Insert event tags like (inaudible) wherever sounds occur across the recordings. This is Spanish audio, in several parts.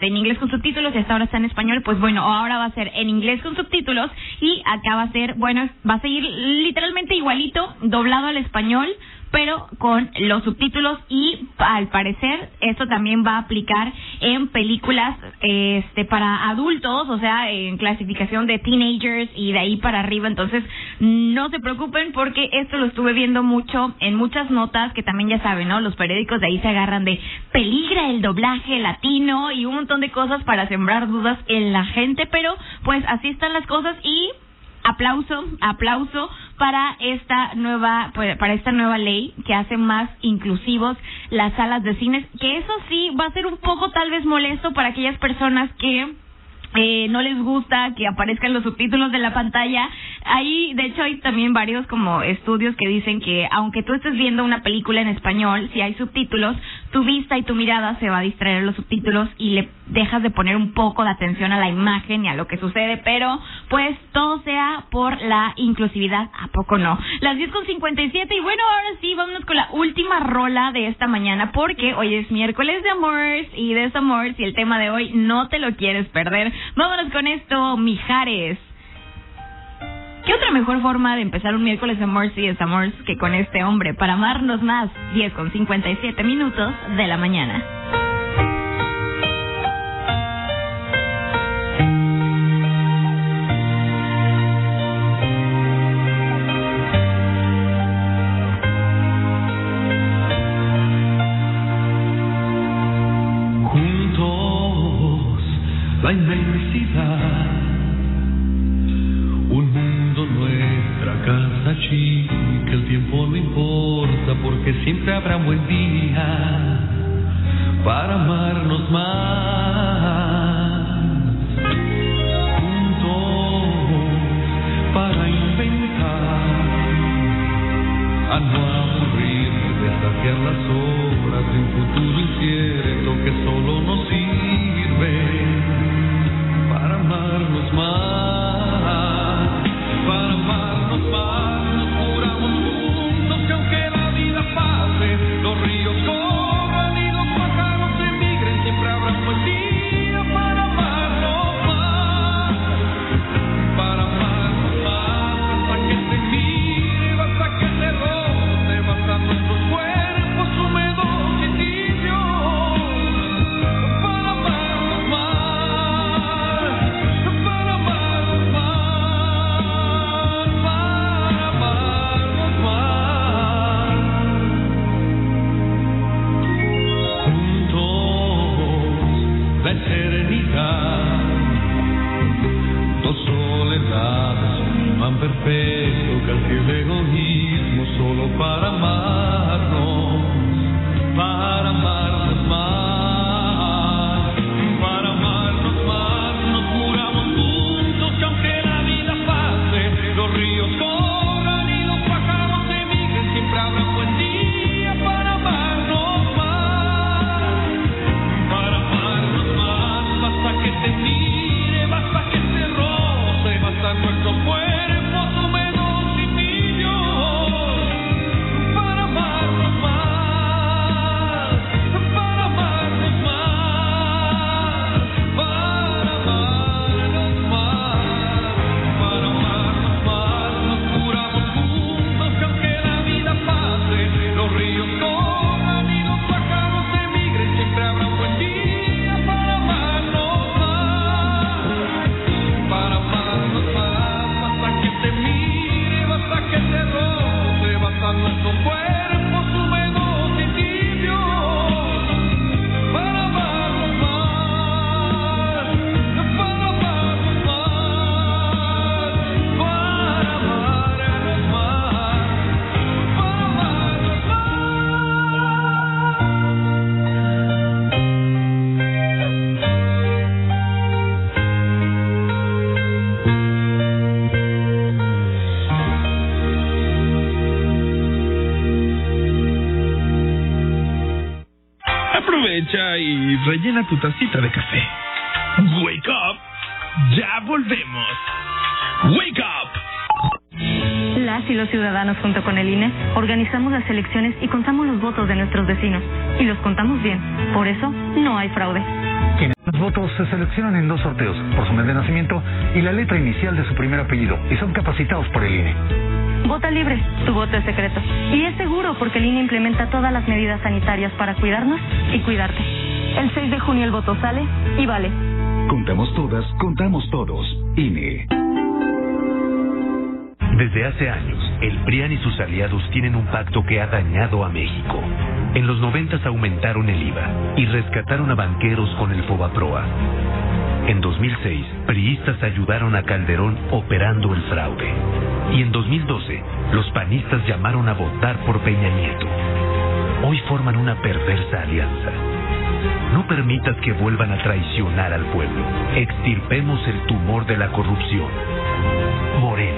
en inglés con subtítulos y hasta ahora está en español, pues bueno, ahora va a ser en inglés con subtítulos y acá va a ser, bueno, va a seguir literalmente igualito, doblado al español, pero con los subtítulos y al parecer esto también va a aplicar en películas este para adultos, o sea, en clasificación de teenagers y de ahí para arriba, entonces no se preocupen porque esto lo estuve viendo mucho en muchas notas que también ya saben, ¿no? Los periódicos de ahí se agarran de peligra el doblaje latino y un montón de cosas para sembrar dudas en la gente, pero pues así están las cosas y aplauso, aplauso para esta nueva pues, para esta nueva ley que hace más inclusivos las salas de cines, que eso sí va a ser un poco tal vez molesto para aquellas personas que eh, no les gusta que aparezcan los subtítulos de la pantalla. Ahí, de hecho, hay también varios como estudios que dicen que aunque tú estés viendo una película en español, si hay subtítulos, tu vista y tu mirada se va a distraer a los subtítulos y le dejas de poner un poco de atención a la imagen y a lo que sucede, pero pues todo sea por la inclusividad, ¿a poco no? Las 10 con 57 y bueno, ahora sí, vámonos con la última rola de esta mañana porque hoy es miércoles de amores y de amores y el tema de hoy no te lo quieres perder. Vámonos con esto, Mijares. ¿Qué otra mejor forma de empezar un miércoles de amor y desamores que con este hombre para amarnos más? 10 con 57 minutos de la mañana. Y rellena tu tacita de café. Wake up. Ya volvemos. Wake up. Las y los ciudadanos junto con el INE organizamos las elecciones y contamos los votos de nuestros vecinos. Y los contamos bien. Por eso no hay fraude. Los votos se seleccionan en dos sorteos, por su mes de nacimiento y la letra inicial de su primer apellido, y son capacitados por el INE. Vota libre, tu voto es secreto. Y es seguro porque el INE implementa todas las medidas sanitarias para cuidarnos y cuidarte. El 6 de junio el voto sale y vale. Contamos todas, contamos todos. INE. Desde hace años, el PRIAN y sus aliados tienen un pacto que ha dañado a México. En los noventas aumentaron el IVA y rescataron a banqueros con el Fobaproa. En 2006, priistas ayudaron a Calderón operando el fraude. Y en 2012, los panistas llamaron a votar por Peña Nieto. Hoy forman una perversa alianza. No permitas que vuelvan a traicionar al pueblo. Extirpemos el tumor de la corrupción. Morena.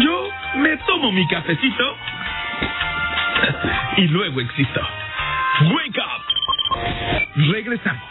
Yo me tomo mi cafecito y luego existo. Wake up. Regresamos.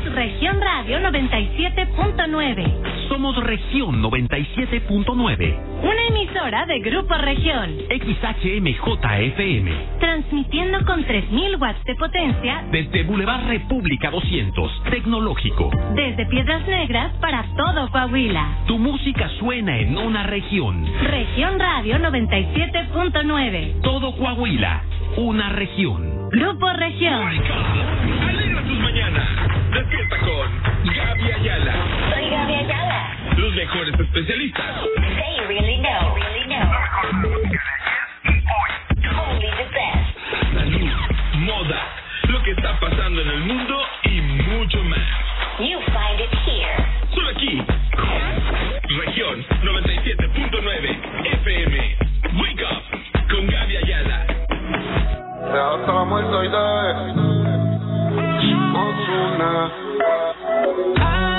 Somos Región Radio 97.9. Somos Región 97.9. Una emisora de Grupo Región. XHMJFM. Transmitiendo con 3.000 watts de potencia. Desde Boulevard República 200. Tecnológico. Desde Piedras Negras para todo Coahuila. Tu música suena en una región. Región Radio 97.9. Todo Coahuila. Una región. Grupo Región. Con Gaby Ayala. Soy Gaby Ayala. Los mejores especialistas. They really know. Really know. Only the best. Salud, moda, lo que está pasando en el mundo y mucho más. You find it here. Solo aquí. Región 97.9 FM. Wake up con Gaby Ayala. hasta la muerte y de Ozuna. Antes,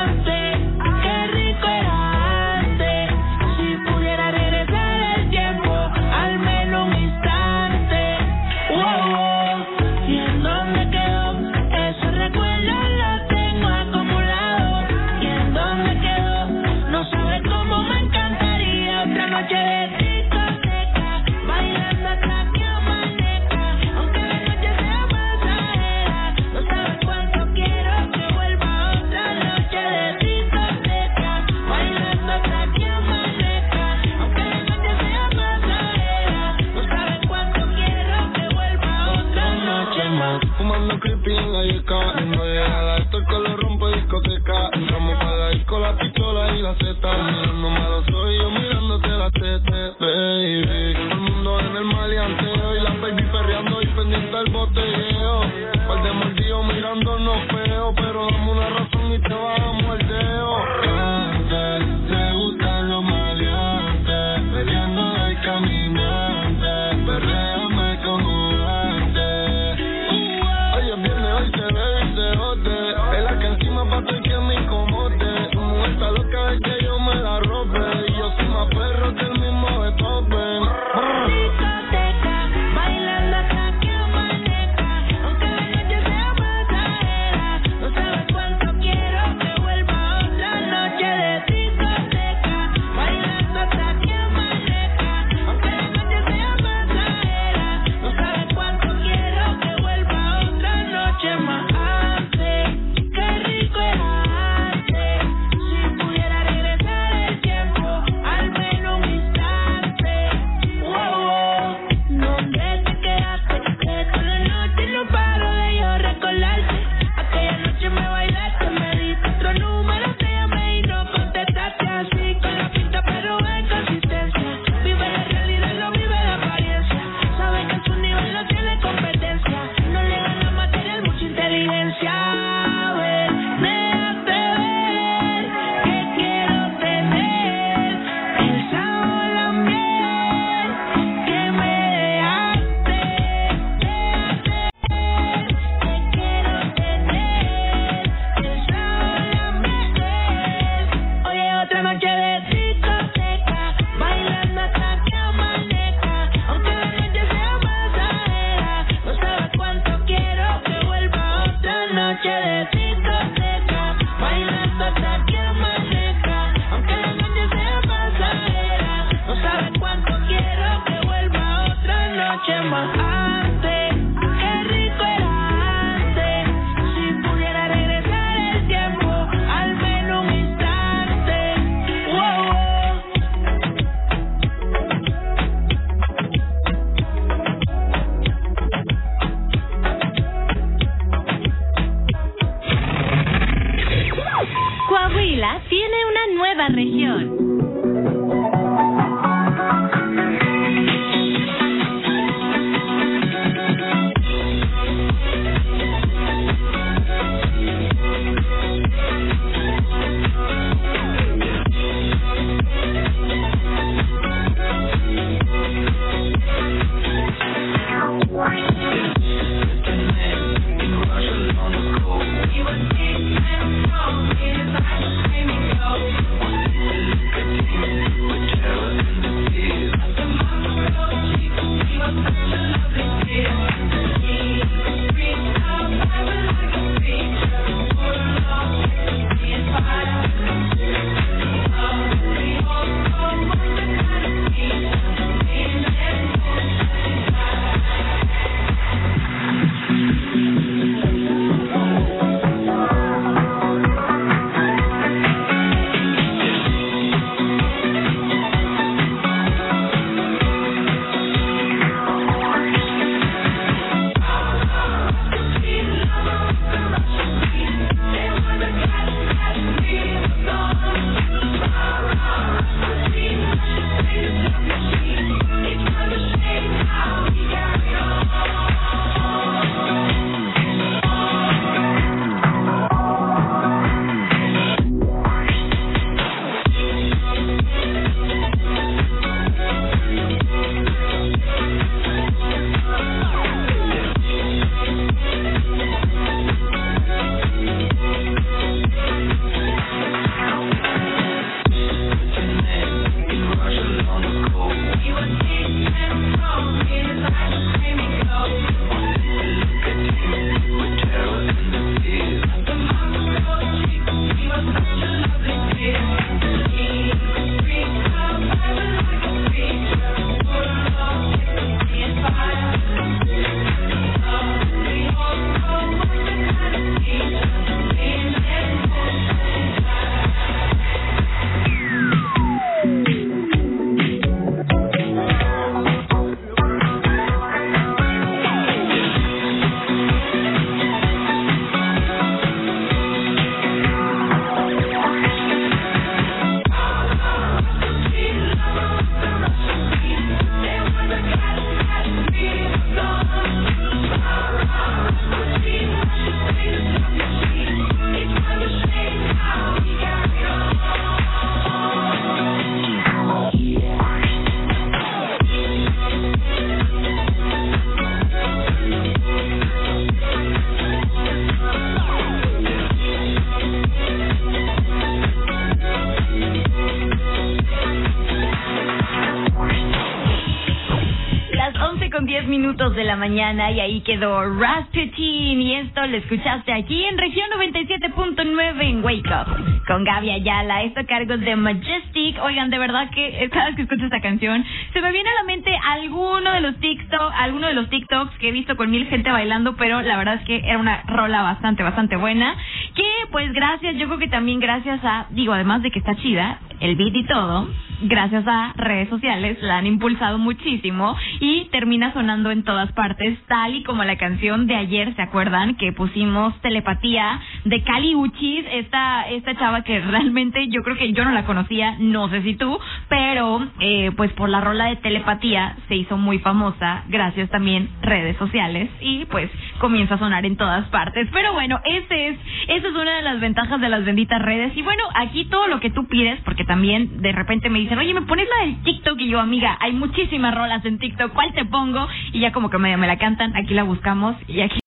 10 minutos de la mañana y ahí quedó Rasputin y esto lo escuchaste aquí en región 97.9 en Wake Up con Gaby Ayala, esto a cargo de Majestic. Oigan, de verdad que eh, cada vez que escucho esta canción se me viene a la mente alguno de los TikTok, alguno de los TikToks que he visto con mil gente bailando, pero la verdad es que era una rola bastante, bastante buena. Que pues gracias, yo creo que también gracias a, digo, además de que está chida, el beat y todo, gracias a redes sociales la han impulsado muchísimo y termina sonando en todas partes, tal y como la canción de ayer, ¿se acuerdan? Que pusimos telepatía de Cali Uchis, esta, esta chava que realmente yo creo que yo no la conocía, no sé si tú, pero eh, pues por la rola de telepatía se hizo muy famosa, gracias también redes sociales y pues comienza a sonar en todas partes. Pero bueno, ese es, esa es una de las ventajas de las benditas redes y bueno, aquí todo lo que tú pides, porque también de repente me dicen, oye, ¿me pones la del TikTok? Y yo, amiga, hay muchísimas rolas en TikTok, ¿cuál te pongo? Y ya como que medio me la cantan, aquí la buscamos y aquí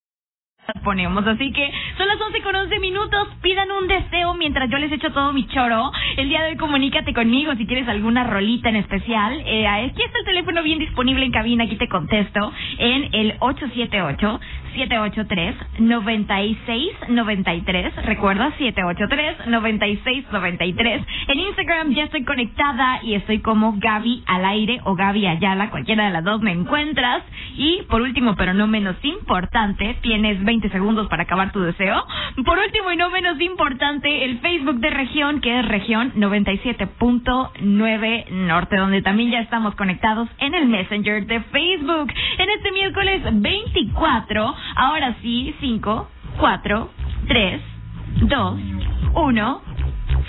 ponemos. Así que son las 11 con 11 minutos. Pidan un deseo mientras yo les echo todo mi choro. El día de hoy comunícate conmigo si quieres alguna rolita en especial. Eh, aquí está el teléfono bien disponible en cabina. Aquí te contesto en el 878 783 9693 Recuerda 783 9693 En Instagram ya estoy conectada y estoy como Gaby al aire o Gaby Ayala, cualquiera de las dos me encuentras. Y por último, pero no menos importante, tienes 20 segundos para acabar tu deseo. Por último y no menos importante, el Facebook de región, que es región 97.9 Norte, donde también ya estamos conectados en el Messenger de Facebook. En este miércoles 24, Ahora sí, 5, 4, 3, 2, 1.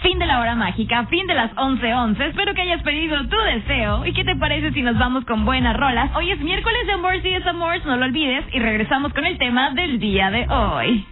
Fin de la hora mágica, fin de las 11.11. 11. Espero que hayas pedido tu deseo. ¿Y qué te parece si nos vamos con buenas rolas? Hoy es miércoles de Amores y Desamores, no lo olvides. Y regresamos con el tema del día de hoy.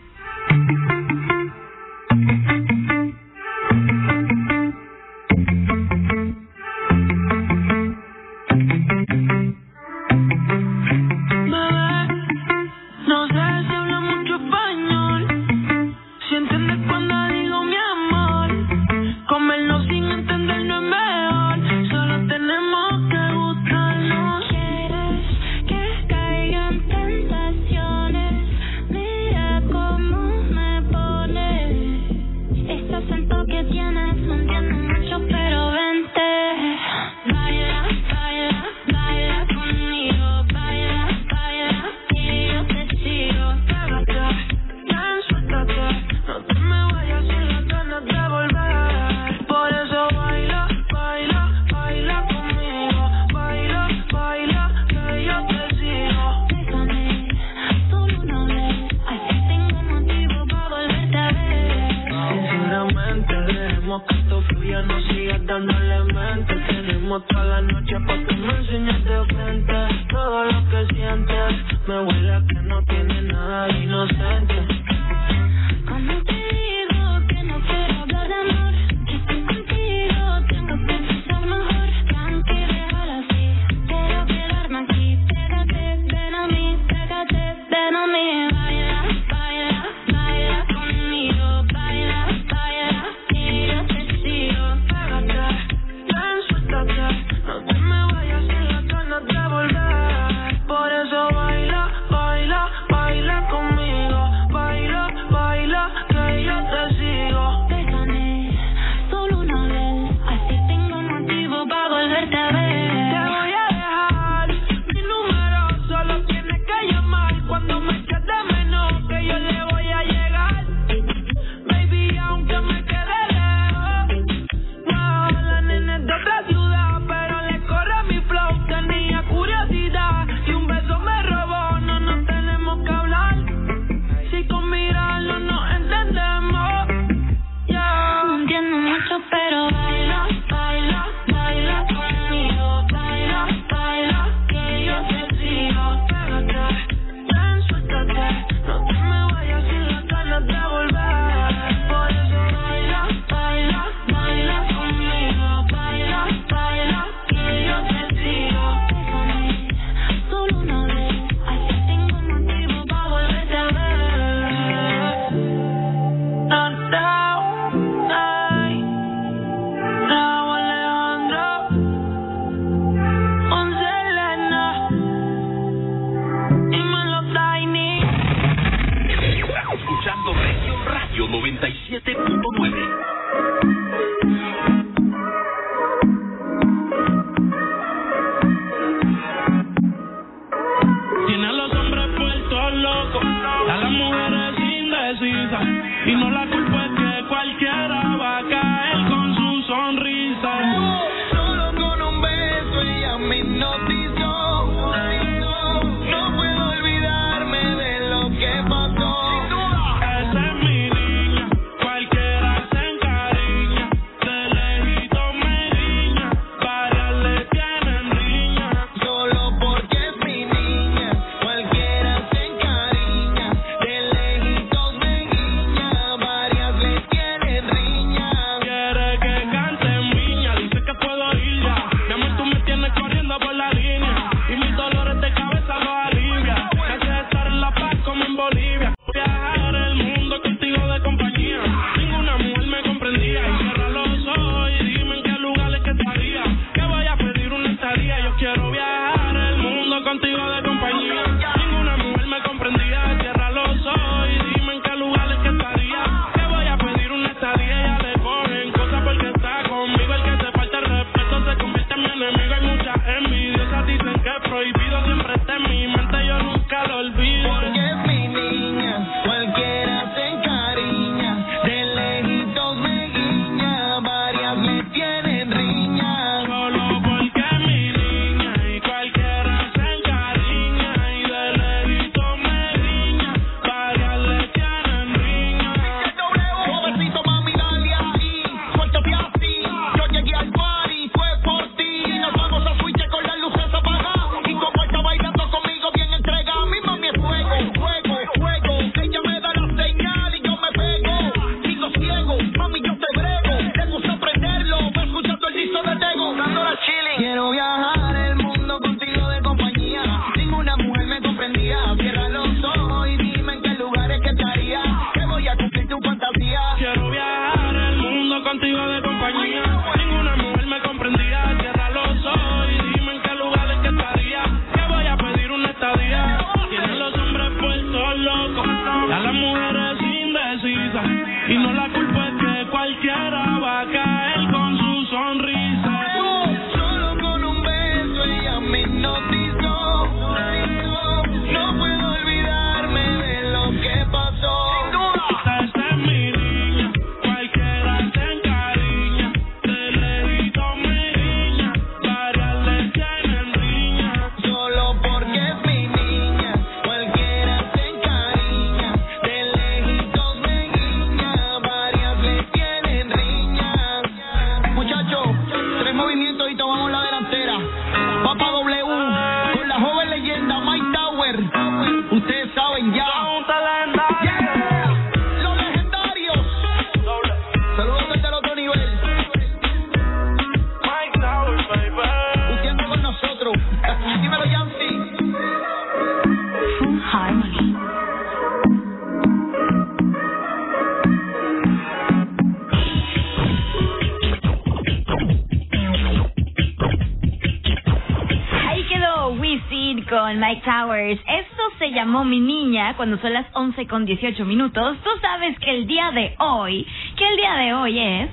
Mike Towers. Esto se llamó Mi Niña cuando son las 11 con 18 minutos. Tú sabes que el día de hoy, que el día de hoy es...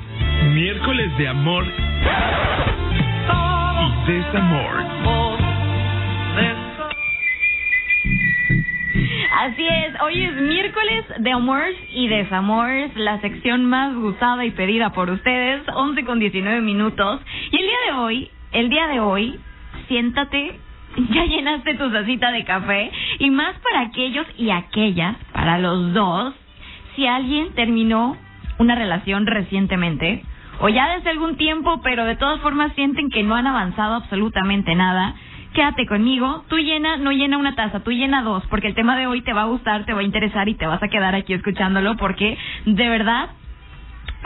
Miércoles de amor y desamor. Así es, hoy es miércoles de amores y desamores, la sección más gustada y pedida por ustedes, 11 con 19 minutos. Y el día de hoy, el día de hoy, siéntate, (laughs) ya llenaste tu tacita de café y más para aquellos y aquellas, para los dos, si alguien terminó una relación recientemente o ya desde algún tiempo, pero de todas formas sienten que no han avanzado absolutamente nada. Quédate conmigo, tú llena, no llena una taza, tú llena dos, porque el tema de hoy te va a gustar, te va a interesar y te vas a quedar aquí escuchándolo, porque de verdad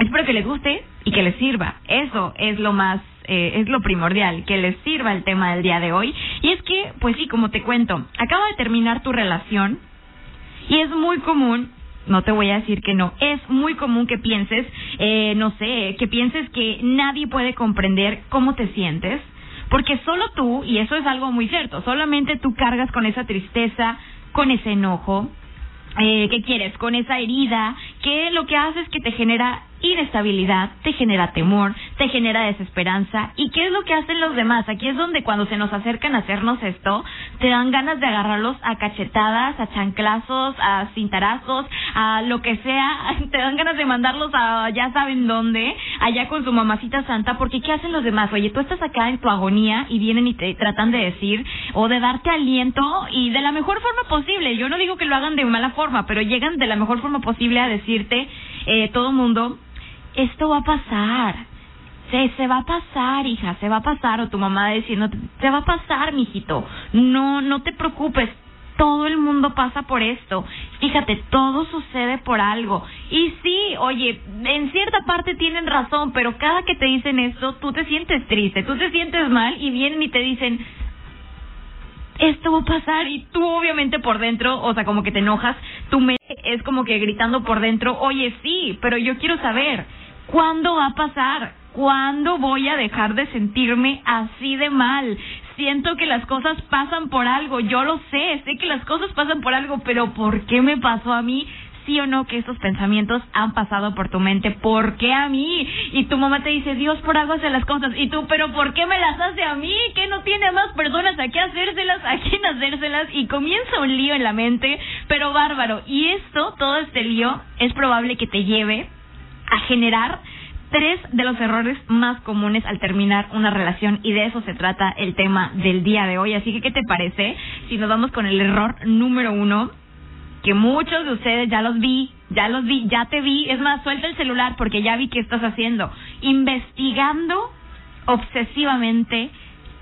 espero que les guste y que les sirva. Eso es lo más, eh, es lo primordial, que les sirva el tema del día de hoy. Y es que, pues sí, como te cuento, acaba de terminar tu relación y es muy común no te voy a decir que no. Es muy común que pienses, eh, no sé, que pienses que nadie puede comprender cómo te sientes, porque solo tú, y eso es algo muy cierto, solamente tú cargas con esa tristeza, con ese enojo, eh, ¿qué quieres? Con esa herida, que lo que hace es que te genera inestabilidad, te genera temor, te genera desesperanza. ¿Y qué es lo que hacen los demás? Aquí es donde cuando se nos acercan a hacernos esto, te dan ganas de agarrarlos a cachetadas, a chanclazos, a cintarazos, a lo que sea. (laughs) Te dan ganas de mandarlos a ya saben dónde, allá con su mamacita santa, porque ¿qué hacen los demás? Oye, tú estás acá en tu agonía y vienen y te tratan de decir o de darte aliento y de la mejor forma posible. Yo no digo que lo hagan de mala forma, pero llegan de la mejor forma posible a decirte, eh, todo mundo, esto va a pasar. Se, se va a pasar, hija, se va a pasar. O tu mamá diciendo, se va a pasar, mijito. No, no te preocupes. Todo el mundo pasa por esto. Fíjate, todo sucede por algo. Y sí, oye, en cierta parte tienen razón, pero cada que te dicen esto, tú te sientes triste, tú te sientes mal y vienen y te dicen, esto va a pasar y tú obviamente por dentro, o sea, como que te enojas, tu mente es como que gritando por dentro, oye, sí, pero yo quiero saber, ¿cuándo va a pasar? ¿Cuándo voy a dejar de sentirme así de mal? Siento que las cosas pasan por algo, yo lo sé, sé que las cosas pasan por algo, pero ¿por qué me pasó a mí? Sí o no que estos pensamientos han pasado por tu mente. ¿Por qué a mí? Y tu mamá te dice, Dios por algo hace las cosas. Y tú, pero ¿por qué me las hace a mí? ¿Que no tiene más personas a qué hacérselas? ¿A quién hacérselas? Y comienza un lío en la mente, pero bárbaro. Y esto, todo este lío, es probable que te lleve a generar tres de los errores más comunes al terminar una relación y de eso se trata el tema del día de hoy. Así que, ¿qué te parece si nos vamos con el error número uno? Que muchos de ustedes ya los vi, ya los vi, ya te vi. Es más, suelta el celular porque ya vi qué estás haciendo. Investigando obsesivamente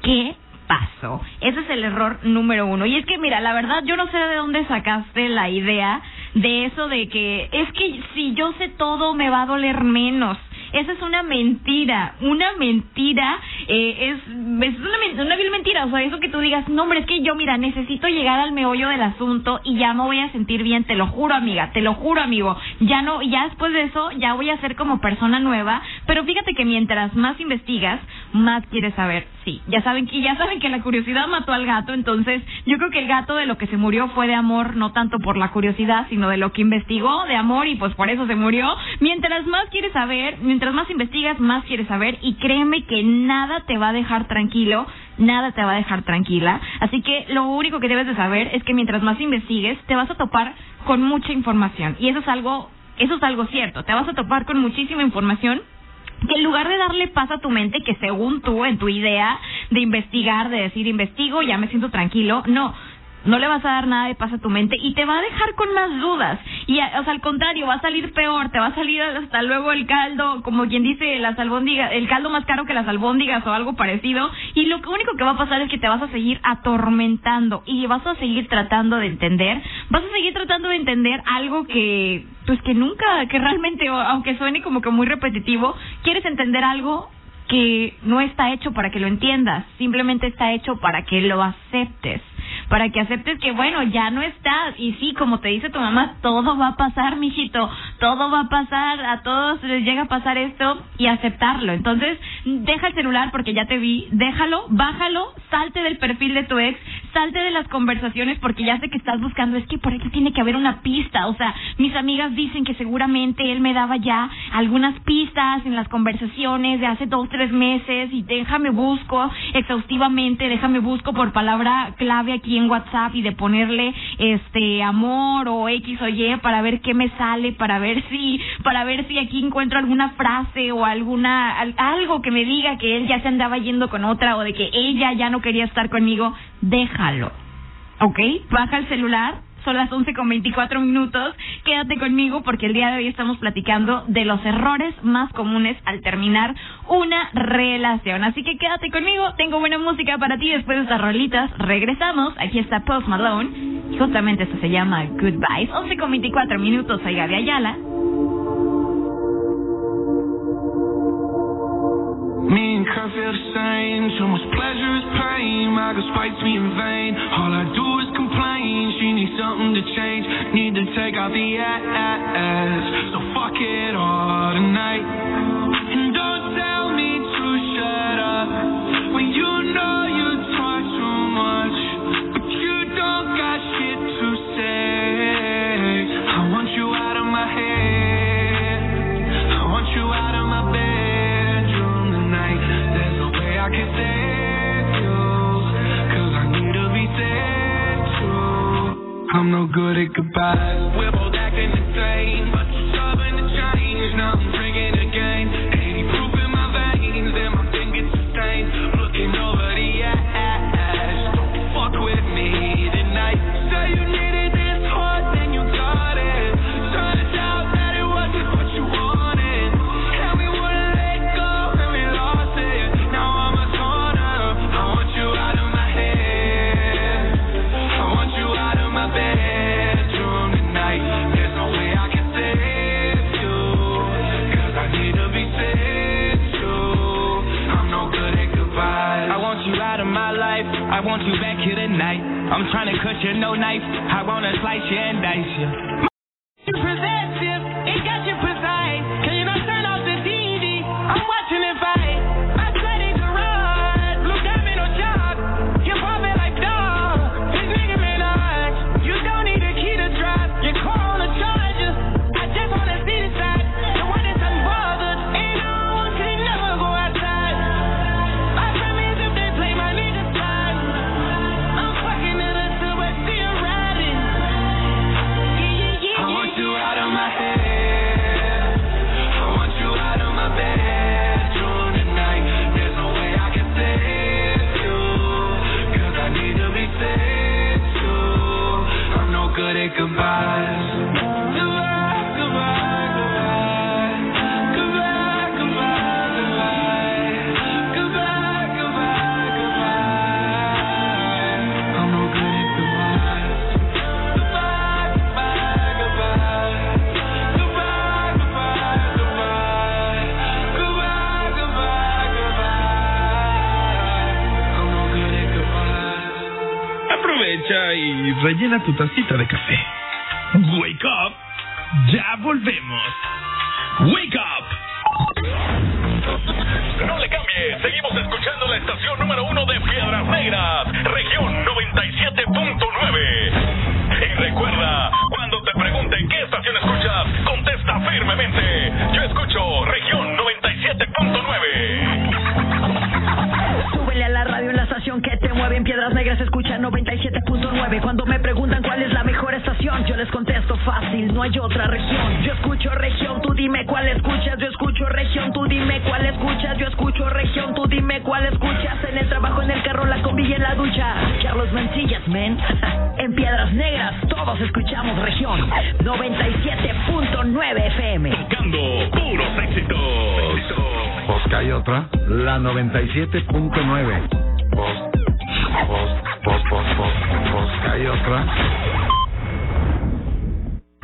qué pasó. Ese es el error número uno. Y es que, mira, la verdad, yo no sé de dónde sacaste la idea de eso de que es que si yo sé todo me va a doler menos. Esa es una mentira, una mentira, eh, es, una, vil mentira, o sea, eso que tú digas, no hombre, es que yo, mira, necesito llegar al meollo del asunto y ya me voy a sentir bien, te lo juro, amiga, te lo juro, amigo, ya no, ya después de eso, ya voy a ser como persona nueva, Pero fíjate que mientras más investigas, más quieres saber. Sí, ya saben que ya saben que la curiosidad mató al gato, entonces yo creo que el gato de lo que se murió fue de amor, no tanto por la curiosidad, sino de lo que investigó de amor y pues por eso se murió. Mientras más quieres saber, mientras más investigas, más quieres saber y créeme que nada te va a dejar tranquilo nada te va a dejar tranquila. Así que lo único que debes de saber es que mientras más investigues, te vas a topar con mucha información. Y eso es algo, eso es algo cierto. Te vas a topar con muchísima información que en lugar de darle paz a tu mente, que según tú, en tu idea de investigar, de decir investigo, ya me siento tranquilo, no, no le vas a dar nada de paz a tu mente y te va a dejar con más dudas. Y, o sea, al contrario, va a salir peor, te va a salir hasta luego el caldo, como quien dice, las albóndigas, el caldo más caro que las albóndigas o algo parecido. Y lo único que va a pasar es que te vas a seguir atormentando y vas a seguir tratando de entender, vas a seguir tratando de entender algo que, pues que nunca, que realmente, aunque suene como que muy repetitivo, quieres entender algo que no está hecho para que lo entiendas, simplemente está hecho para que lo aceptes para que aceptes que bueno, ya no estás y sí, como te dice tu mamá, todo va a pasar, mijito, todo va a pasar, a todos les llega a pasar esto y aceptarlo. Entonces, deja el celular porque ya te vi, déjalo, bájalo, salte del perfil de tu ex, salte de las conversaciones porque ya sé que estás buscando, es que por aquí tiene que haber una pista, o sea, mis amigas dicen que seguramente él me daba ya algunas pistas en las conversaciones de hace dos, tres meses y déjame busco exhaustivamente, déjame busco por palabra clave aquí en WhatsApp y de ponerle este amor o X o Y para ver qué me sale, para ver si, para ver si aquí encuentro alguna frase o alguna, al- algo que me diga que él ya se andaba yendo con otra o de que ella ya no quería estar conmigo, ¿Ok? Baja el celular. Son las 11 con 24 minutos. Quédate conmigo porque el día de hoy estamos platicando de los errores más comunes al terminar una relación. Así que quédate conmigo. Tengo buena música para ti después de estas rolitas. Regresamos. Aquí está Post Malone. Justamente esto se llama Goodbyes. 11 con 24 minutos. Soy Gaby Ayala. Feel the same. So much pleasure is pain. My girl spites me in vain. All I do is complain. She needs something to change. Need to take out the ass. So fuck it all tonight. No good at goodbyes. We're both I'm trying to cut you no knife. I wanna slice you and dice you. Y rellena tu tacita de café. 97.9. Pues, pues, pues, pues, pues, pues que hay otra.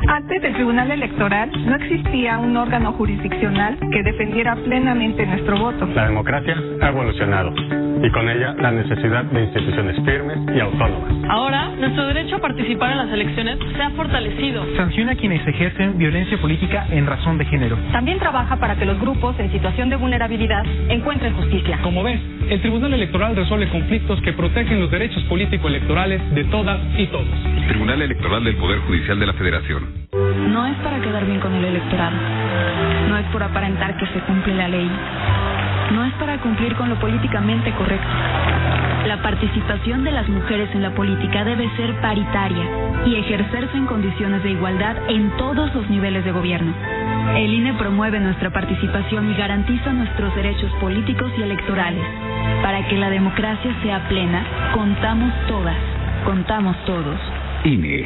Antes del Tribunal Electoral no existía un órgano jurisdiccional que defendiera plenamente nuestro voto. La democracia ha evolucionado y con ella la necesidad de instituciones firmes y autónomas. Ahora, nuestro derecho a participar en las elecciones se ha fortalecido. Sanciona a quienes ejercen violencia política en razón de género. También trabaja para que los grupos en situación de vulnerabilidad encuentren justicia. Como ves, el Tribunal Electoral resuelve conflictos que protegen los derechos político-electorales de todas y todos. Tribunal Electoral del Poder Judicial de la Federación. No es para quedar bien con el electorado. No es por aparentar que se cumple la ley. No es para cumplir con lo políticamente correcto. La participación de las mujeres en la política debe ser paritaria y ejercerse en condiciones de igualdad en todos los niveles de gobierno. El INE promueve nuestra participación y garantiza nuestros derechos políticos y electorales. Para que la democracia sea plena, contamos todas, contamos todos. INE.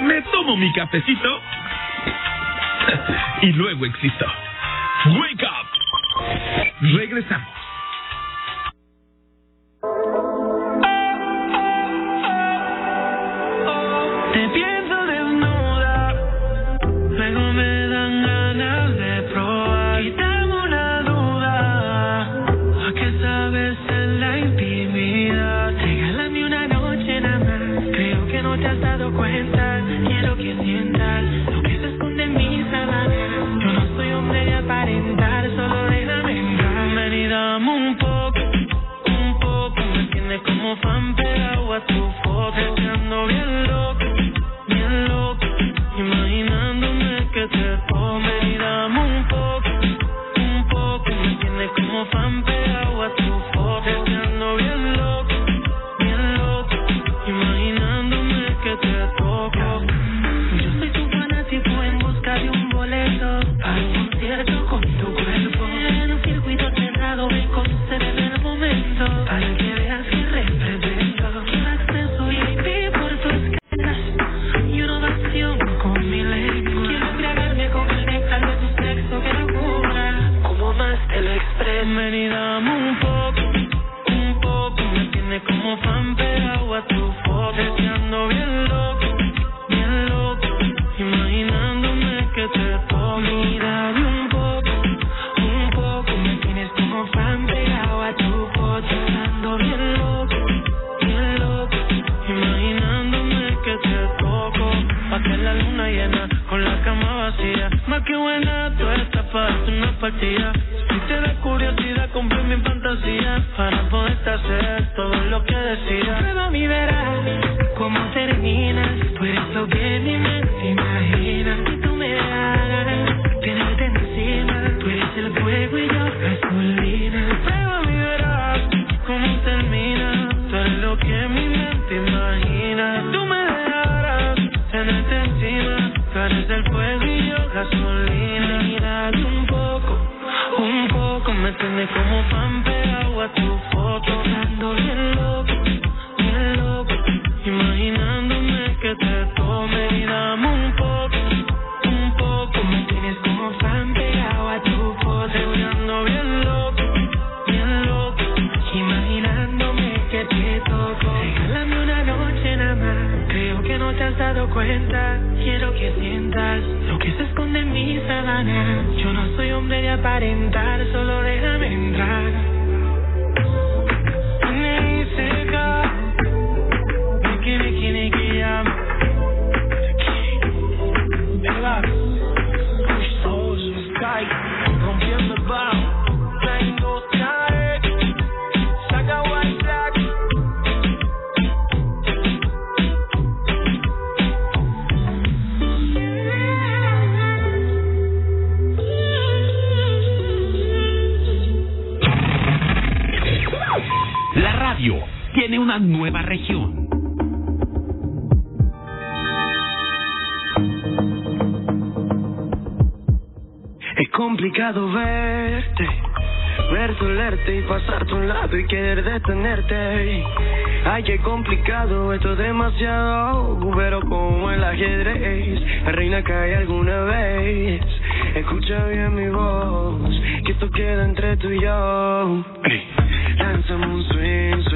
Me tomo mi cafecito y luego existo. Wake up. Regresamos. Te Yo no soy hombre de aparentar, solo déjame entrar. Tiene una nueva región. Es complicado verte, verte, olerte y pasarte a un lado y querer detenerte. Ay, qué complicado, esto es demasiado, pero como el ajedrez, la reina cae alguna vez. Escucha bien mi voz, que esto queda entre tú y yo. Lánzame un swing, swing,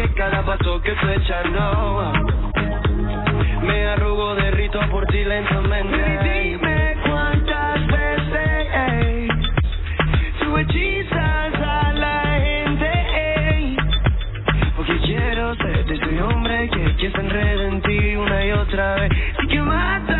que cada paso que tú echas no. Me arrugo, derrito por ti lentamente. Dime cuántas veces ey, tú hechizas a la gente. ey. Porque quiero ser de ese hombre que, que se enreda en ti una y otra vez. Así que mátame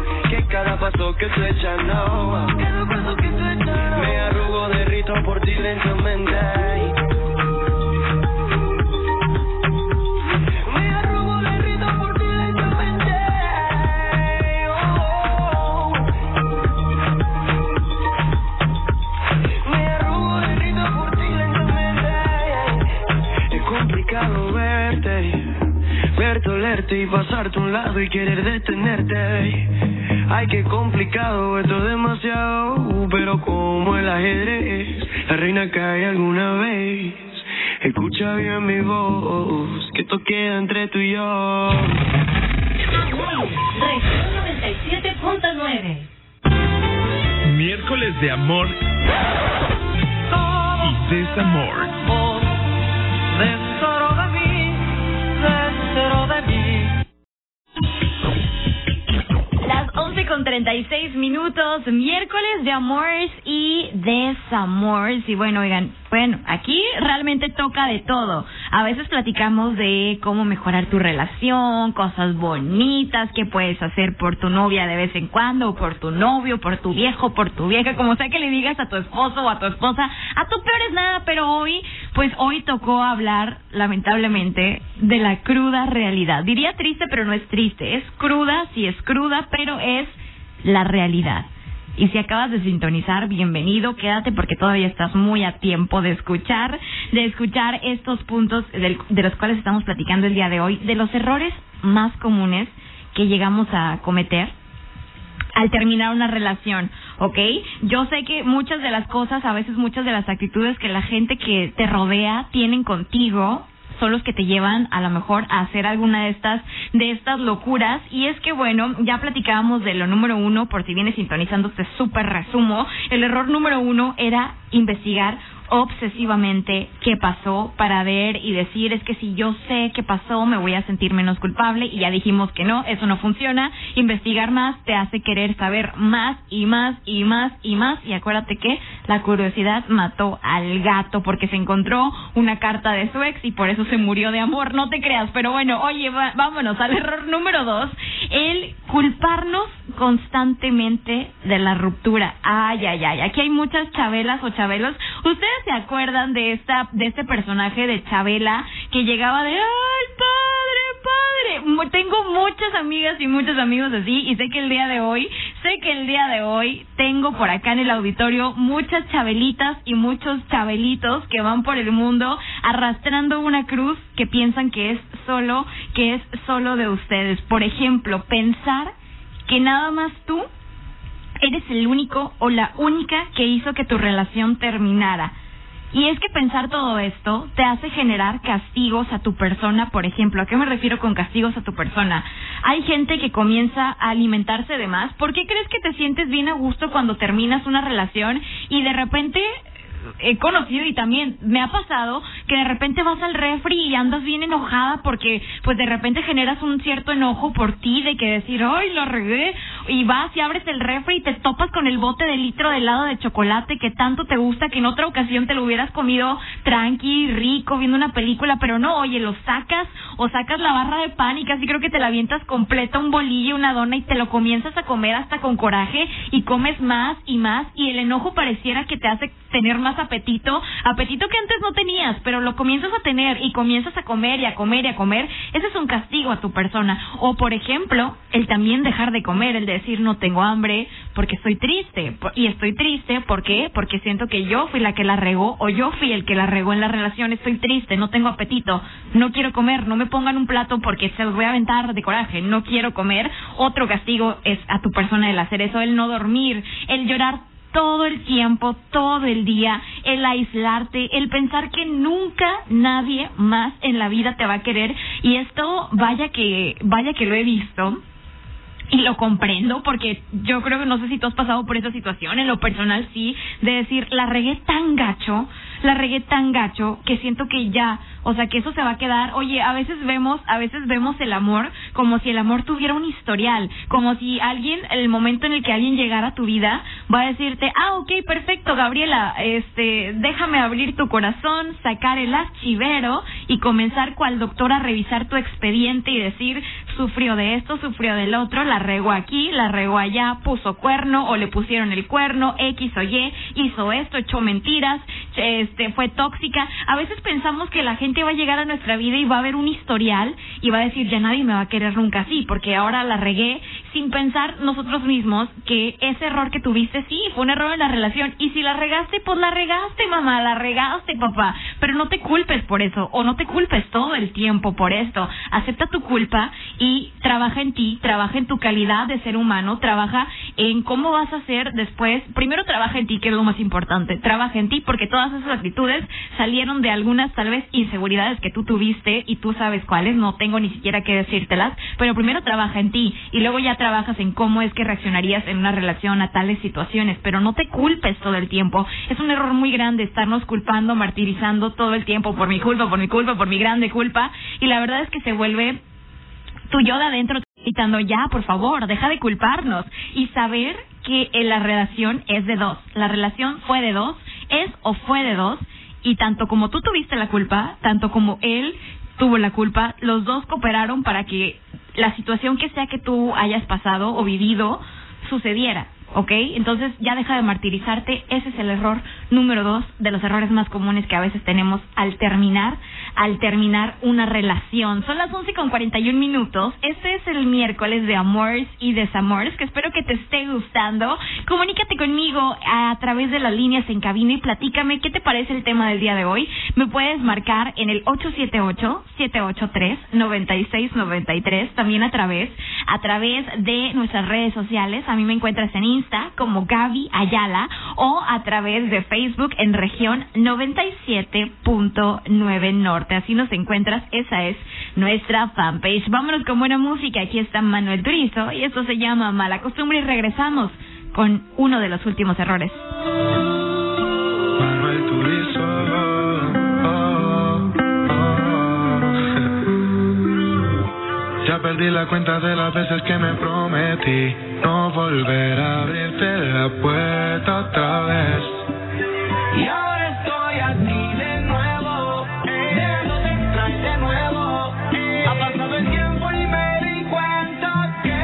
que cada paso que tú echas no. Me arrugo, derrito por ti lentamente. Me arrugo, derrito por ti lentamente. Oh. Me arrugo, derrito por ti lentamente. Es complicado verte, verte, olerte y pasarte a un lado y querer detenerte. Ay, qué complicado, esto es demasiado, pero como el ajedrez, la reina cae alguna vez. Escucha bien mi voz, que esto queda entre tú y yo. Región 97.9. Miércoles de amor y desamor. Dentro de mí, dentro de mí. Con 36 minutos, miércoles de amores y desamores. Y bueno, oigan, bueno, aquí realmente toca de todo. A veces platicamos de cómo mejorar tu relación, cosas bonitas que puedes hacer por tu novia de vez en cuando, o por tu novio, por tu viejo, por tu vieja, como sea que le digas a tu esposo o a tu esposa. A tu peor es nada, pero hoy, pues hoy tocó hablar, lamentablemente, de la cruda realidad. Diría triste, pero no es triste. Es cruda, sí es cruda, pero es la realidad. Y si acabas de sintonizar, bienvenido, quédate porque todavía estás muy a tiempo de escuchar, de escuchar estos puntos del- de los cuales estamos platicando el día de hoy, de los errores más comunes que llegamos a cometer al terminar una relación, ¿ok? Yo sé que muchas de las cosas, a veces muchas de las actitudes que la gente que te rodea tienen contigo son los que te llevan a lo mejor a hacer alguna de estas de estas locuras. Y es que bueno ya platicábamos de lo número uno por si vienes sintonizando este súper resumo. El error número uno era investigar obsesivamente qué pasó para ver y decir es que si yo sé qué pasó me voy a sentir menos culpable y ya dijimos que no, eso no funciona. Investigar más te hace querer saber más y más y más y más y acuérdate que la curiosidad mató al gato porque se encontró una carta de su ex y por eso se murió de amor, no te creas, pero bueno, oye, vámonos al error número dos, el culparnos constantemente de la ruptura. Ay, ay, ay, aquí hay muchas chabelas o chabelos. ¿Ustedes se acuerdan de esta de este personaje de Chabela que llegaba de ay, padre, padre? Tengo muchas amigas y muchos amigos así y sé que el día de hoy, sé que el día de hoy tengo por acá en el auditorio muchas chabelitas y muchos chabelitos que van por el mundo arrastrando una cruz que piensan que es solo que es solo de ustedes. Por ejemplo, pensar que nada más tú eres el único o la única que hizo que tu relación terminara. Y es que pensar todo esto te hace generar castigos a tu persona, por ejemplo. ¿A qué me refiero con castigos a tu persona? Hay gente que comienza a alimentarse de más. ¿Por qué crees que te sientes bien a gusto cuando terminas una relación y de repente he conocido y también me ha pasado que de repente vas al refri y andas bien enojada porque pues de repente generas un cierto enojo por ti de que decir, ay, lo regué y vas y abres el refri y te topas con el bote de litro de helado de chocolate que tanto te gusta que en otra ocasión te lo hubieras comido tranqui, rico, viendo una película, pero no, oye, lo sacas o sacas la barra de pan y casi creo que te la avientas completa, un bolillo, una dona y te lo comienzas a comer hasta con coraje y comes más y más y el enojo pareciera que te hace tener más apetito, apetito que antes no tenías, pero lo comienzas a tener y comienzas a comer y a comer y a comer, ese es un castigo a tu persona. O por ejemplo, el también dejar de comer, el decir no tengo hambre porque estoy triste y estoy triste ¿por qué? Porque siento que yo fui la que la regó o yo fui el que la regó en la relación, estoy triste, no tengo apetito, no quiero comer, no me pongan un plato porque se los voy a aventar de coraje, no quiero comer. Otro castigo es a tu persona el hacer eso, el no dormir, el llorar todo el tiempo, todo el día, el aislarte, el pensar que nunca nadie más en la vida te va a querer. Y esto vaya que vaya que lo he visto y lo comprendo porque yo creo que no sé si tú has pasado por esa situación, en lo personal sí, de decir, la regué tan gacho, la regué tan gacho que siento que ya, o sea, que eso se va a quedar, oye, a veces vemos, a veces vemos el amor como si el amor tuviera un historial, como si alguien, el momento en el que alguien llegara a tu vida, va a decirte, ah, ok, perfecto, Gabriela, este, déjame abrir tu corazón, sacar el archivero y comenzar cual doctor a revisar tu expediente y decir, sufrió de esto, sufrió del otro, la regó aquí, la regó allá, puso cuerno o le pusieron el cuerno, X o Y, hizo esto, echó mentiras, este, fue tóxica. A veces pensamos que la gente va a llegar a nuestra vida y va a ver un historial y va a decir, ya nadie me va a querer nunca así, porque ahora la regué sin pensar nosotros mismos que ese error que tuviste, sí, fue un error en la relación. Y si la regaste, pues la regaste, mamá, la regaste, papá. Pero no te culpes por eso, o no te culpes todo el tiempo por esto. Acepta tu culpa y trabaja en ti, trabaja en tu calidad de ser humano, trabaja en cómo vas a ser después. Primero trabaja en ti, que es lo más importante. Trabaja en ti porque todas esas actitudes salieron de algunas tal vez inseguridades que tú tuviste y tú sabes cuáles, no tengo ni siquiera que decírtelas, pero primero trabaja en ti y luego ya trabajas en cómo es que reaccionarías en una relación a tales situaciones, pero no te culpes todo el tiempo. Es un error muy grande estarnos culpando, martirizando todo el tiempo por mi culpa, por mi culpa, por mi grande culpa y la verdad es que se vuelve tu yo de adentro gritando ya, por favor, deja de culparnos y saber que la relación es de dos. La relación fue de dos, es o fue de dos y tanto como tú tuviste la culpa, tanto como él tuvo la culpa, los dos cooperaron para que la situación que sea que tú hayas pasado o vivido sucediera. ¿Ok? Entonces ya deja de martirizarte. Ese es el error número dos de los errores más comunes que a veces tenemos al terminar, al terminar una relación. Son las 11 con 41 minutos. Este es el miércoles de Amores y Desamores, que espero que te esté gustando. Comunícate conmigo a través de las líneas en cabina y platícame qué te parece el tema del día de hoy. Me puedes marcar en el 878-783-9693, también a través, a través de nuestras redes sociales. A mí me encuentras en como Gaby Ayala o a través de Facebook en región 97.9 Norte. Así nos encuentras, esa es nuestra fanpage. Vámonos con buena música, aquí está Manuel Drizo y esto se llama Mala Costumbre y regresamos con uno de los últimos errores. Ya perdí la cuenta de las veces que me prometí no volver a abrirte la puerta otra vez. Y ahora estoy así de nuevo, llegándote eh, extraño de nuevo. Ha pasado el tiempo y me di cuenta que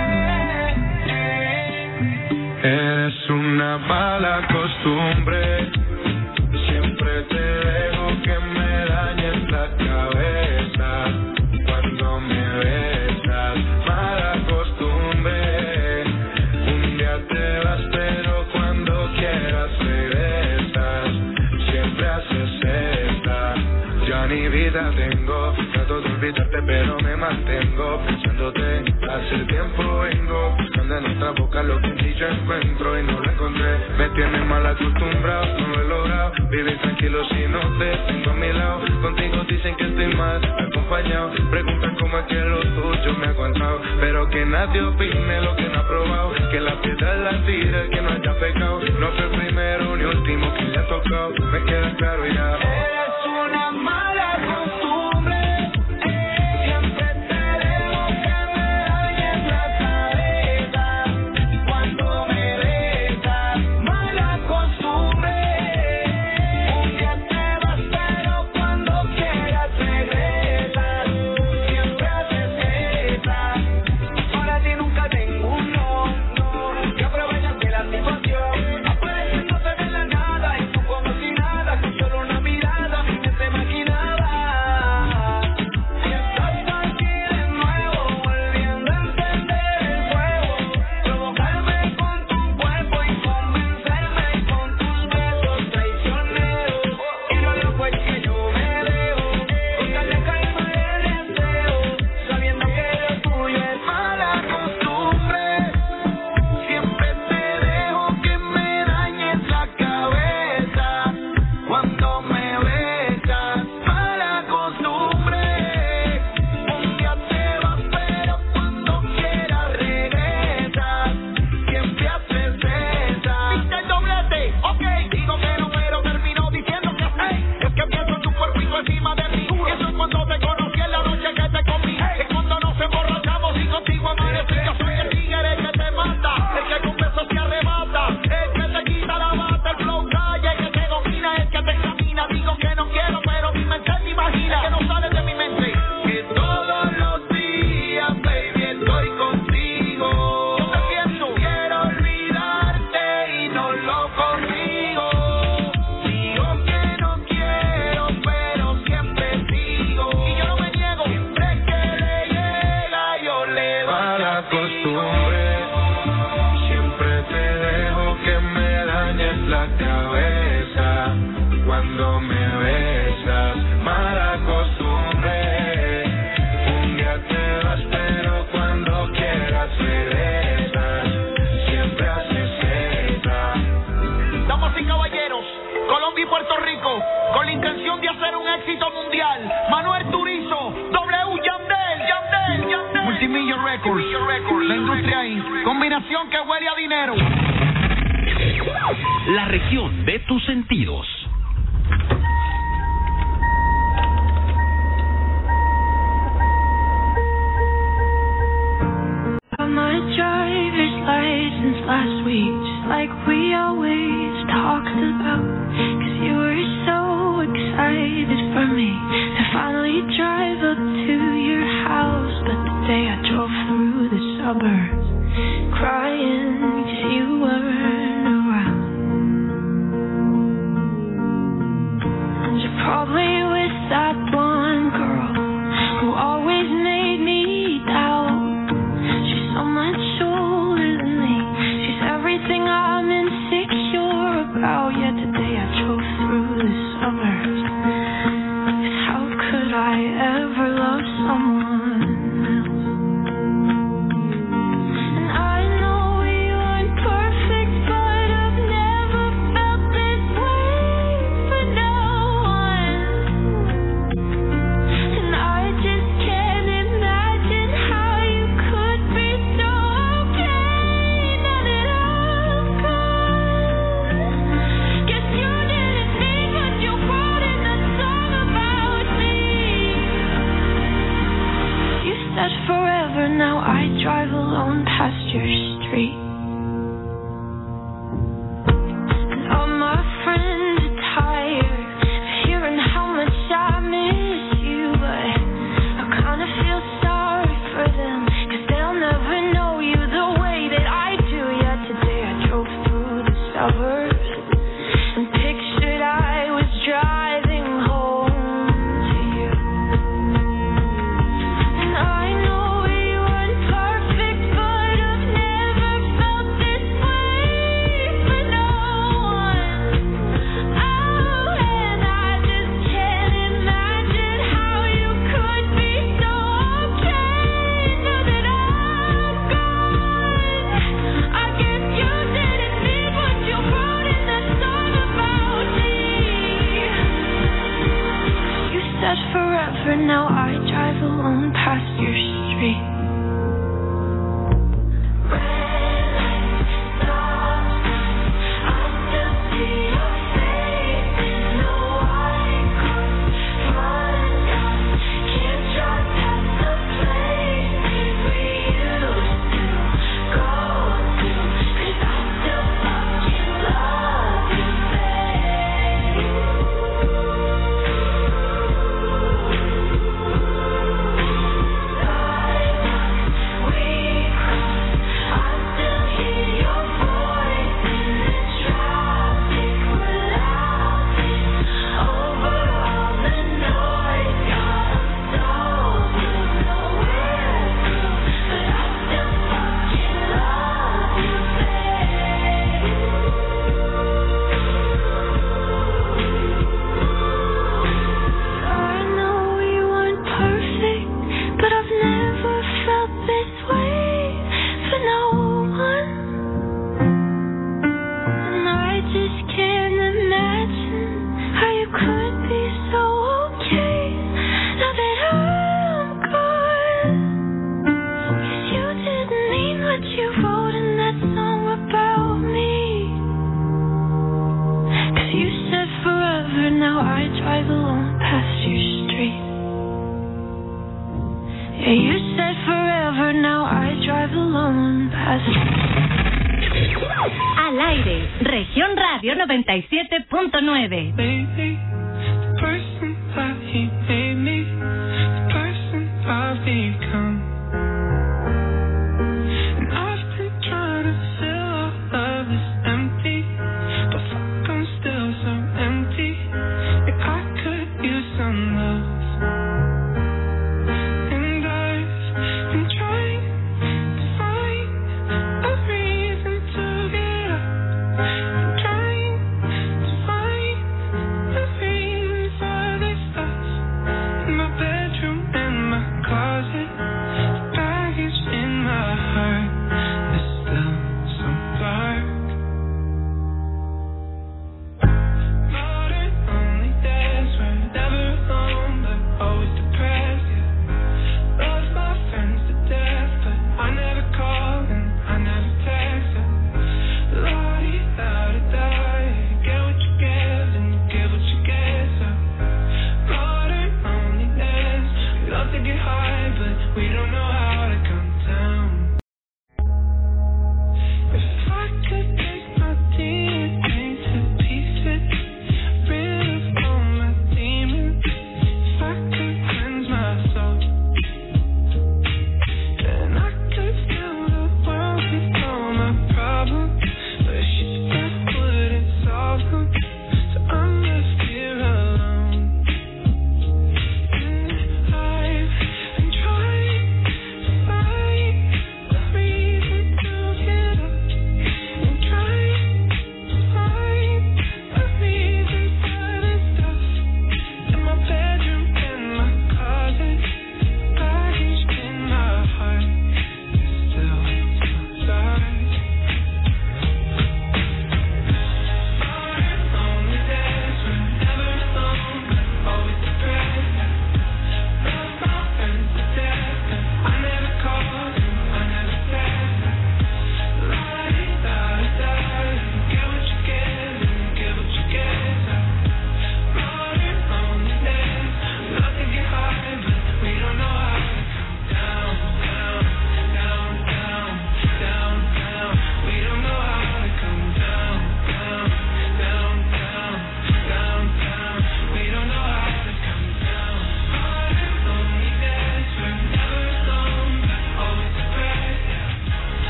eres una mala costumbre, siempre te pero me mantengo pensándote. Hace tiempo vengo buscando en nuestra boca lo que en yo encuentro y no lo encontré. Me tienes mal acostumbrado, no lo he logrado. Vivir tranquilo si no te tengo a mi lado. Contigo dicen que estoy mal acompañado. Preguntan cómo es que lo tuyo me ha aguantado. Pero que nadie opine lo que no ha probado. Que la piedra la tira, que no haya pecado. No fue el primero ni último que le ha tocado. Me queda claro ya.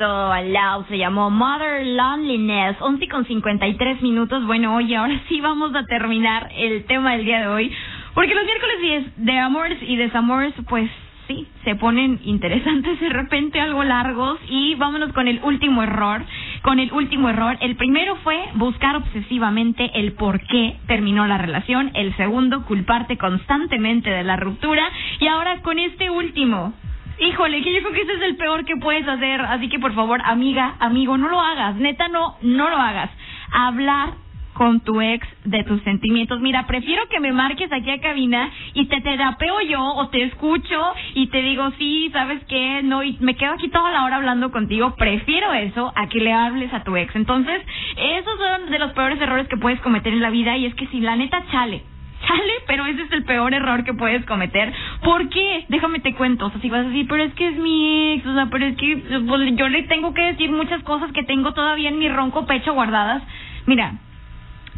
Al lado se llamó Mother Loneliness, 11 con 53 minutos. Bueno, oye, ahora sí vamos a terminar el tema del día de hoy, porque los miércoles de amores y desamores, pues sí, se ponen interesantes de repente, algo largos. Y vámonos con el último error. Con el último error. El primero fue buscar obsesivamente el por qué terminó la relación. El segundo, culparte constantemente de la ruptura. Y ahora con este último. Híjole, que yo creo que ese es el peor que puedes hacer. Así que por favor, amiga, amigo, no lo hagas. Neta, no, no lo hagas. Hablar con tu ex de tus sentimientos. Mira, prefiero que me marques aquí a cabina y te terapeo yo o te escucho y te digo, sí, ¿sabes qué? No, y me quedo aquí toda la hora hablando contigo. Prefiero eso a que le hables a tu ex. Entonces, esos son de los peores errores que puedes cometer en la vida y es que si la neta chale, chale, pero ese es el peor error que puedes cometer. ¿Por qué? Déjame te cuento. O sea, si vas a pero es que es mi ex, o sea, pero es que pues, yo le tengo que decir muchas cosas que tengo todavía en mi ronco pecho guardadas. Mira,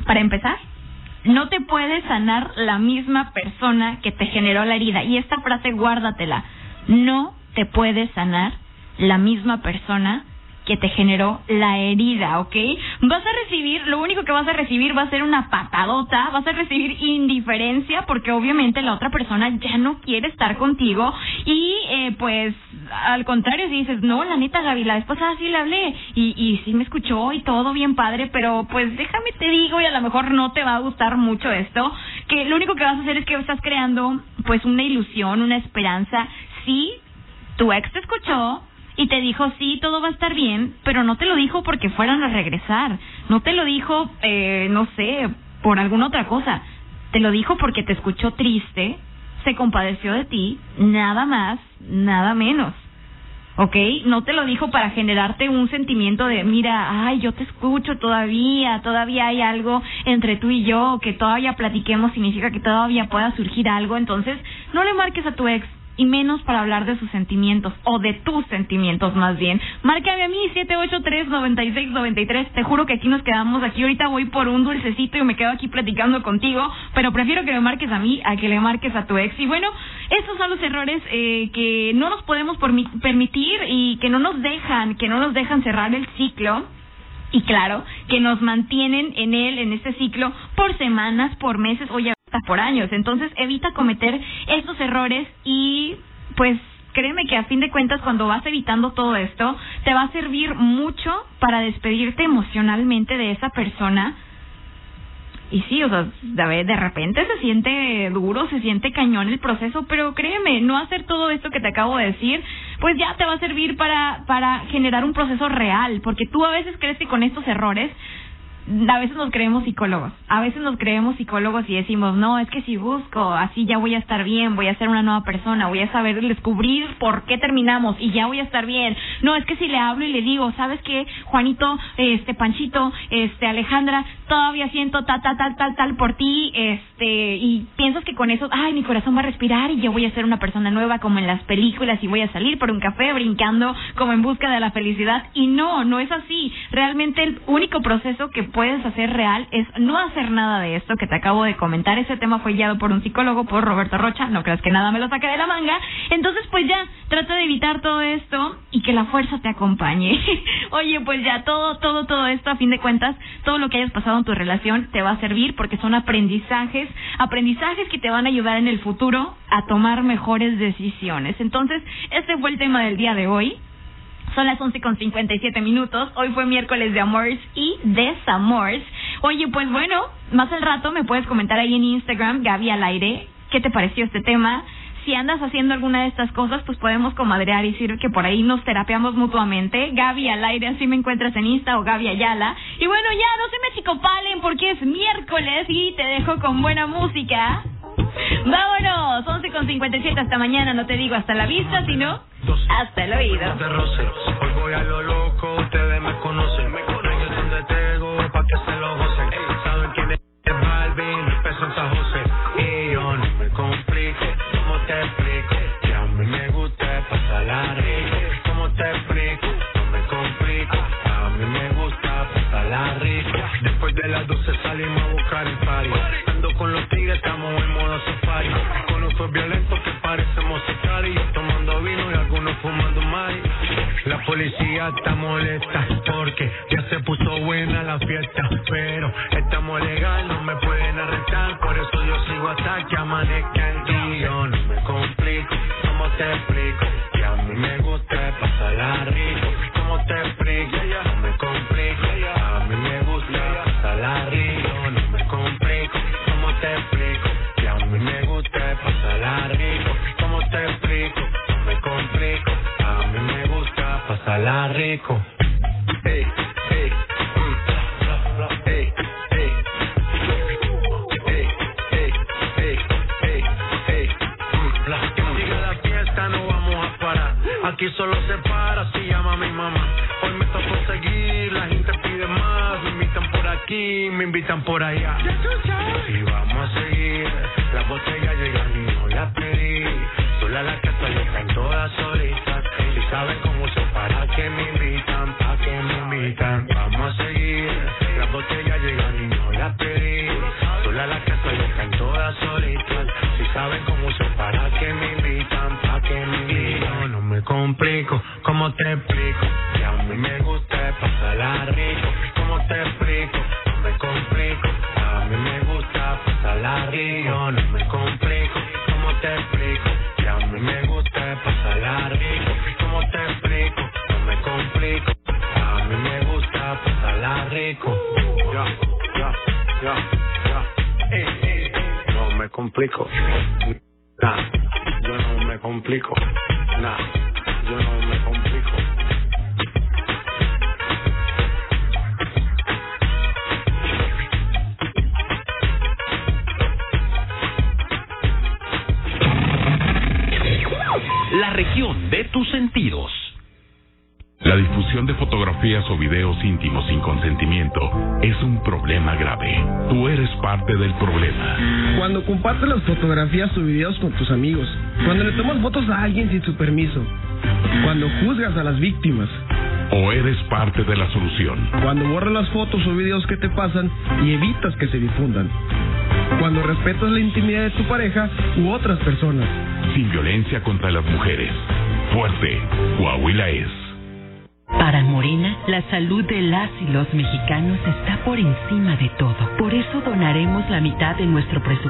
para empezar, no te puede sanar la misma persona que te generó la herida. Y esta frase guárdatela. No te puede sanar la misma persona que te generó la herida, ¿ok? Vas a recibir, lo único que vas a recibir va a ser una patadota, vas a recibir indiferencia porque obviamente la otra persona ya no quiere estar contigo y eh, pues al contrario si dices, no, la neta Gaby, la vez pasada sí le hablé y, y sí me escuchó y todo bien padre, pero pues déjame te digo y a lo mejor no te va a gustar mucho esto, que lo único que vas a hacer es que estás creando pues una ilusión, una esperanza, sí, tu ex te escuchó, y te dijo, sí, todo va a estar bien, pero no te lo dijo porque fueran a regresar, no te lo dijo, eh, no sé, por alguna otra cosa, te lo dijo porque te escuchó triste, se compadeció de ti, nada más, nada menos. ¿Ok? No te lo dijo para generarte un sentimiento de, mira, ay, yo te escucho todavía, todavía hay algo entre tú y yo, que todavía platiquemos significa que todavía pueda surgir algo, entonces no le marques a tu ex, y menos para hablar de sus sentimientos o de tus sentimientos más bien. Márcame a mí 783-9693. Te juro que aquí nos quedamos. Aquí ahorita voy por un dulcecito y me quedo aquí platicando contigo, pero prefiero que me marques a mí a que le marques a tu ex. Y bueno, estos son los errores eh, que no nos podemos permitir y que no nos dejan, que no nos dejan cerrar el ciclo y claro, que nos mantienen en él, en este ciclo, por semanas, por meses, oye, hasta por años. Entonces, evita cometer estos errores y, pues, créeme que a fin de cuentas, cuando vas evitando todo esto, te va a servir mucho para despedirte emocionalmente de esa persona. Y sí, o sea, de repente se siente duro, se siente cañón el proceso, pero créeme, no hacer todo esto que te acabo de decir, pues ya te va a servir para, para generar un proceso real, porque tú a veces crees que con estos errores a veces nos creemos psicólogos, a veces nos creemos psicólogos y decimos, no, es que si busco, así ya voy a estar bien, voy a ser una nueva persona, voy a saber descubrir por qué terminamos y ya voy a estar bien. No, es que si le hablo y le digo, ¿sabes qué? Juanito, este Panchito, este Alejandra, todavía siento tal, tal, tal, tal, tal por ti, este, y piensas que con eso, ay, mi corazón va a respirar y yo voy a ser una persona nueva como en las películas y voy a salir por un café brincando como en busca de la felicidad. Y no, no es así. Realmente el único proceso que puedes hacer real es no hacer nada de esto que te acabo de comentar. Ese tema fue guiado por un psicólogo, por Roberto Rocha. No creas que nada me lo saque de la manga. Entonces, pues ya, trata de evitar todo esto y que la fuerza te acompañe. (laughs) Oye, pues ya, todo, todo, todo esto, a fin de cuentas, todo lo que hayas pasado en tu relación te va a servir porque son aprendizajes, aprendizajes que te van a ayudar en el futuro a tomar mejores decisiones. Entonces, este fue el tema del día de hoy. Son las 11 con 57 minutos. Hoy fue miércoles de Amores y Desamores. Oye, pues bueno, más al rato me puedes comentar ahí en Instagram, Gaby al aire, qué te pareció este tema. Si andas haciendo alguna de estas cosas, pues podemos comadrear y decir que por ahí nos terapeamos mutuamente. Gaby al aire, así me encuentras en Insta o Gaby Ayala. Y bueno, ya no se me chicopalen porque es miércoles y te dejo con buena música. Vámonos, 11 con 57 hasta mañana, no te digo hasta la vista, sino hasta el oído. Hoy voy a lo loco, ustedes me conocen. Me conocen donde tengo, pa' que se lo gocen. Saben quién es Balvin, el San José. Y yo no me complico, ¿cómo te explico? Que a mí me gusta pasarla rico. ¿Cómo te explico? No me complico, a mí me gusta pasarla rico. De las 12 salimos a buscar el party. Ando con los tigres, estamos en modo safari. Con usos violentos que parecemos y tomando vino y algunos fumando mari. La policía está molesta porque ya se puso buena la fiesta, pero estamos legal, no me pueden arrestar, por eso yo sigo hasta que amanezca el día. No me complico, ¿cómo te explico? Que a mí me gusta pasarla rico, ¿cómo te explico? No me complico, pasarla ¿cómo te explico? No me complico, a mí me gusta pasarla rico. Ey, ey, mm, ey, ey. Ey, ey, ey, ey, ey, mm, siga la fiesta, no vamos a parar. Aquí solo se para si llama mi mamá. Hoy me tocó seguir, la gente pide más. Me invitan por aquí, me invitan por allá. Y vamos a seguir. Las botellas llegan y no las pedí. Sola la casa y están todas solitas. Y saben cómo uso para que me invitan, para que me invitan. Vamos a seguir. Las botellas llegan y no las pedí. Sola la casa y están todas solitas. Si saben cómo uso para que me invitan, para que me invitan. Yo no me complico, ¿cómo te explico? Que a mí me gusta pasarla rico. ¿Cómo te explico? Rico. Yo no me complico, ¿cómo te explico? Que a mí me gusta pasarla rico. ¿Cómo te explico? No me complico. A mí me gusta pasarla rico. Ya, ya, ya, ya. No me complico. Nah, yo no me complico. Nah, yo no La región de tus sentidos. La difusión de fotografías o videos íntimos sin consentimiento es un problema grave. Tú eres parte del problema. Cuando compartes las fotografías o videos con tus amigos. Cuando le tomas fotos a alguien sin su permiso. Cuando juzgas a las víctimas. O eres parte de la solución. Cuando borras las fotos o videos que te pasan y evitas que se difundan. Cuando respetas la intimidad de tu pareja u otras personas. Sin violencia contra las mujeres. Fuerte. Coahuila es. Para Morena, la salud de las y los mexicanos está por encima de todo. Por eso donaremos la mitad de nuestro presupuesto